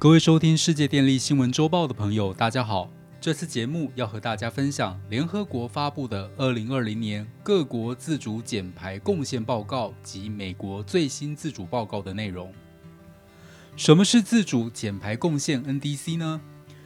各位收听世界电力新闻周报的朋友，大家好。这次节目要和大家分享联合国发布的二零二零年各国自主减排贡献报告及美国最新自主报告的内容。什么是自主减排贡献 （NDC） 呢？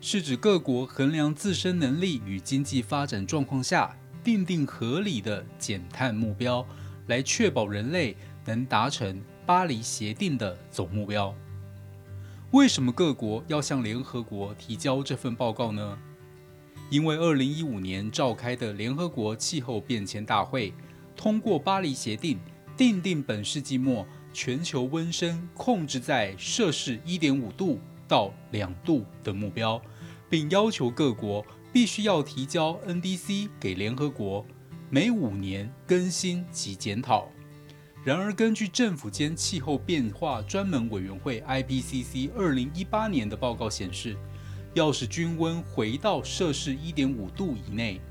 是指各国衡量自身能力与经济发展状况下，定定合理的减碳目标，来确保人类能达成巴黎协定的总目标。为什么各国要向联合国提交这份报告呢？因为二零一五年召开的联合国气候变迁大会通过巴黎协定，定定本世纪末全球温升控制在摄氏一点五度到两度的目标，并要求各国必须要提交 NDC 给联合国，每五年更新及检讨。然而，根据政府间气候变化专门委员会 （IPCC） 二零一八年的报告显示，要使均温回到摄氏一点五度以内，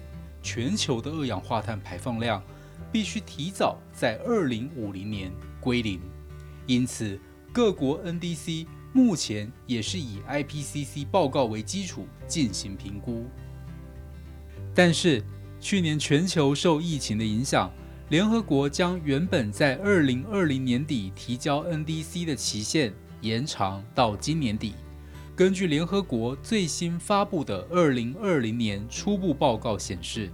全球的二氧化碳排放量必须提早在二零五零年归零。因此，各国 NDC 目前也是以 IPCC 报告为基础进行评估。但是，去年全球受疫情的影响。联合国将原本在二零二零年底提交 NDC 的期限延长到今年底。根据联合国最新发布的二零二零年初步报告显示，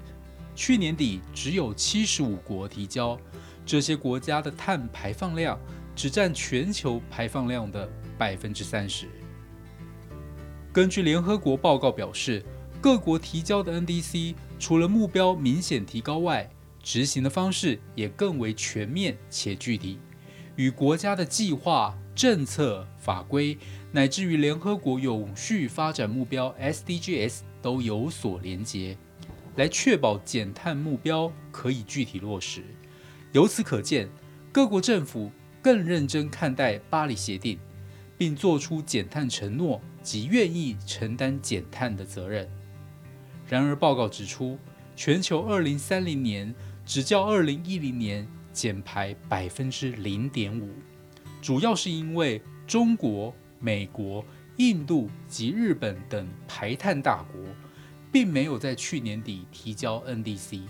去年底只有七十五国提交，这些国家的碳排放量只占全球排放量的百分之三十。根据联合国报告表示，各国提交的 NDC 除了目标明显提高外，执行的方式也更为全面且具体，与国家的计划、政策、法规，乃至于联合国永续发展目标 （SDGs） 都有所连结，来确保减碳目标可以具体落实。由此可见，各国政府更认真看待巴黎协定，并做出减碳承诺及愿意承担减碳的责任。然而，报告指出，全球二零三零年只较二零一零年减排百分之零点五，主要是因为中国、美国、印度及日本等排碳大国，并没有在去年底提交 NDC。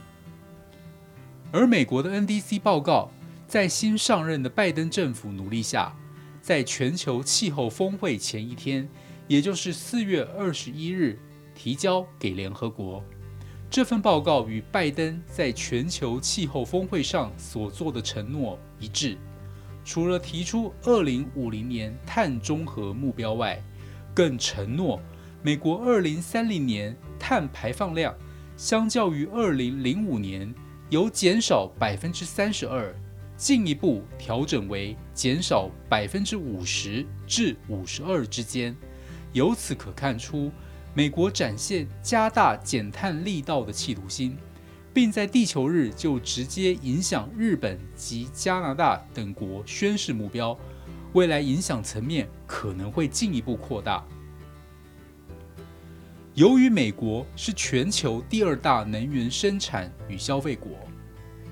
而美国的 NDC 报告，在新上任的拜登政府努力下，在全球气候峰会前一天，也就是四月二十一日，提交给联合国。这份报告与拜登在全球气候峰会上所做的承诺一致，除了提出2050年碳中和目标外，更承诺美国2030年碳排放量相较于2005年由减少32%，进一步调整为减少50%至52%之间。由此可看出。美国展现加大减碳力道的企图心，并在地球日就直接影响日本及加拿大等国宣示目标，未来影响层面可能会进一步扩大。由于美国是全球第二大能源生产与消费国，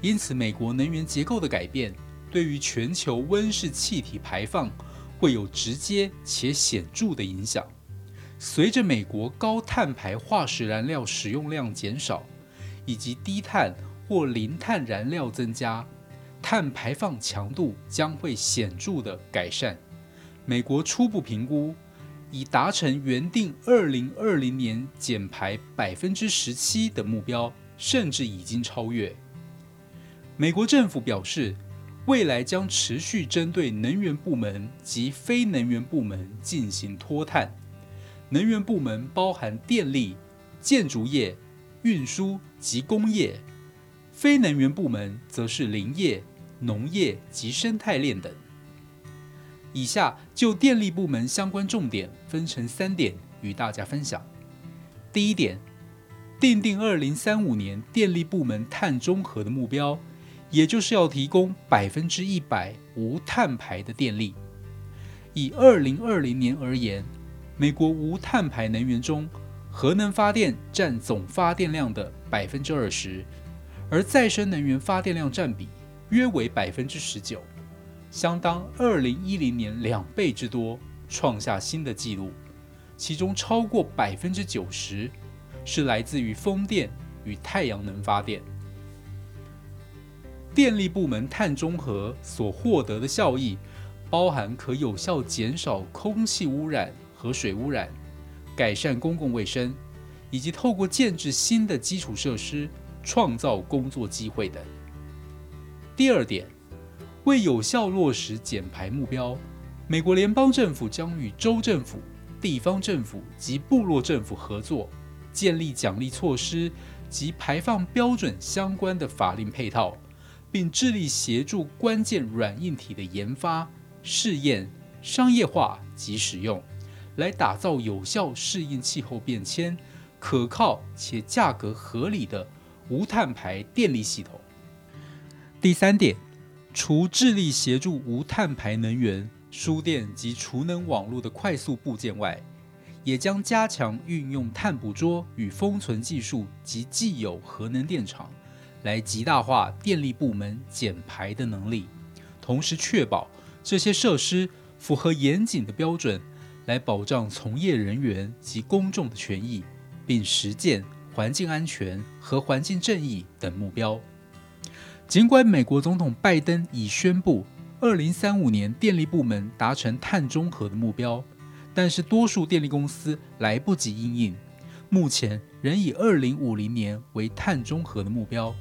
因此美国能源结构的改变对于全球温室气体排放会有直接且显著的影响。随着美国高碳排化石燃料使用量减少，以及低碳或零碳燃料增加，碳排放强度将会显著的改善。美国初步评估，已达成原定二零二零年减排百分之十七的目标，甚至已经超越。美国政府表示，未来将持续针对能源部门及非能源部门进行脱碳。能源部门包含电力、建筑业、运输及工业；非能源部门则是林业、农业及生态链等。以下就电力部门相关重点分成三点与大家分享。第一点，定定二零三五年电力部门碳中和的目标，也就是要提供百分之一百无碳排的电力。以二零二零年而言。美国无碳排能源中，核能发电占总发电量的百分之二十，而再生能源发电量占比约为百分之十九，相当二零一零年两倍之多。创下新的纪录，其中超过百分之九十是来自于风电与太阳能发电。电力部门碳中和所获得的效益，包含可有效减少空气污染和水污染，改善公共卫生，以及透过建制新的基础设施，创造工作机会等。第二点，为有效落实减排目标，美国联邦政府将与州政府、地方政府及部落政府合作，建立奖励措施及排放标准相关的法令配套。并致力协助关键软硬体的研发、试验、商业化及使用，来打造有效适应气候变迁、可靠且价格合理的无碳排电力系统。第三点，除致力协助无碳排能源、输电及储能网络的快速部件外，也将加强运用碳捕捉与封存技术及既有核能电厂。来极大化电力部门减排的能力，同时确保这些设施符合严谨的标准，来保障从业人员及公众的权益，并实践环境安全和环境正义等目标。尽管美国总统拜登已宣布2035年电力部门达成碳中和的目标，但是多数电力公司来不及应应，目前仍以2050年为碳中和的目标。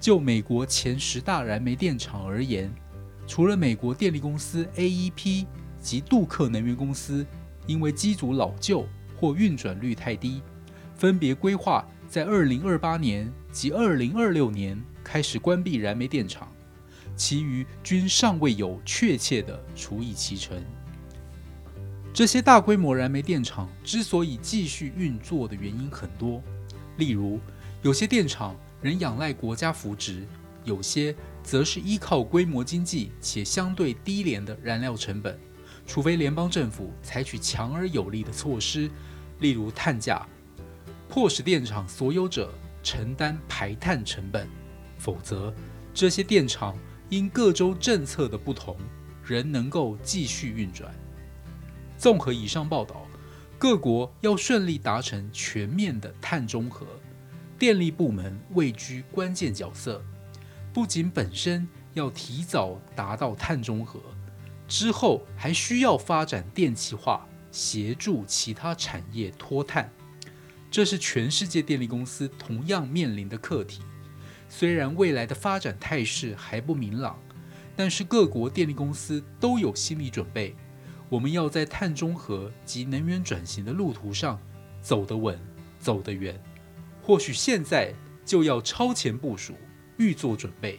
就美国前十大燃煤电厂而言，除了美国电力公司 AEP 及杜克能源公司，因为机组老旧或运转率太低，分别规划在2028年及2026年开始关闭燃煤电厂，其余均尚未有确切的除以其成。这些大规模燃煤电厂之所以继续运作的原因很多，例如有些电厂。仍仰赖国家扶植，有些则是依靠规模经济且相对低廉的燃料成本。除非联邦政府采取强而有力的措施，例如碳价，迫使电厂所有者承担排碳成本，否则这些电厂因各州政策的不同，仍能够继续运转。综合以上报道，各国要顺利达成全面的碳中和。电力部门位居关键角色，不仅本身要提早达到碳中和，之后还需要发展电气化，协助其他产业脱碳。这是全世界电力公司同样面临的课题。虽然未来的发展态势还不明朗，但是各国电力公司都有心理准备。我们要在碳中和及能源转型的路途上走得稳，走得远。或许现在就要超前部署，预做准备。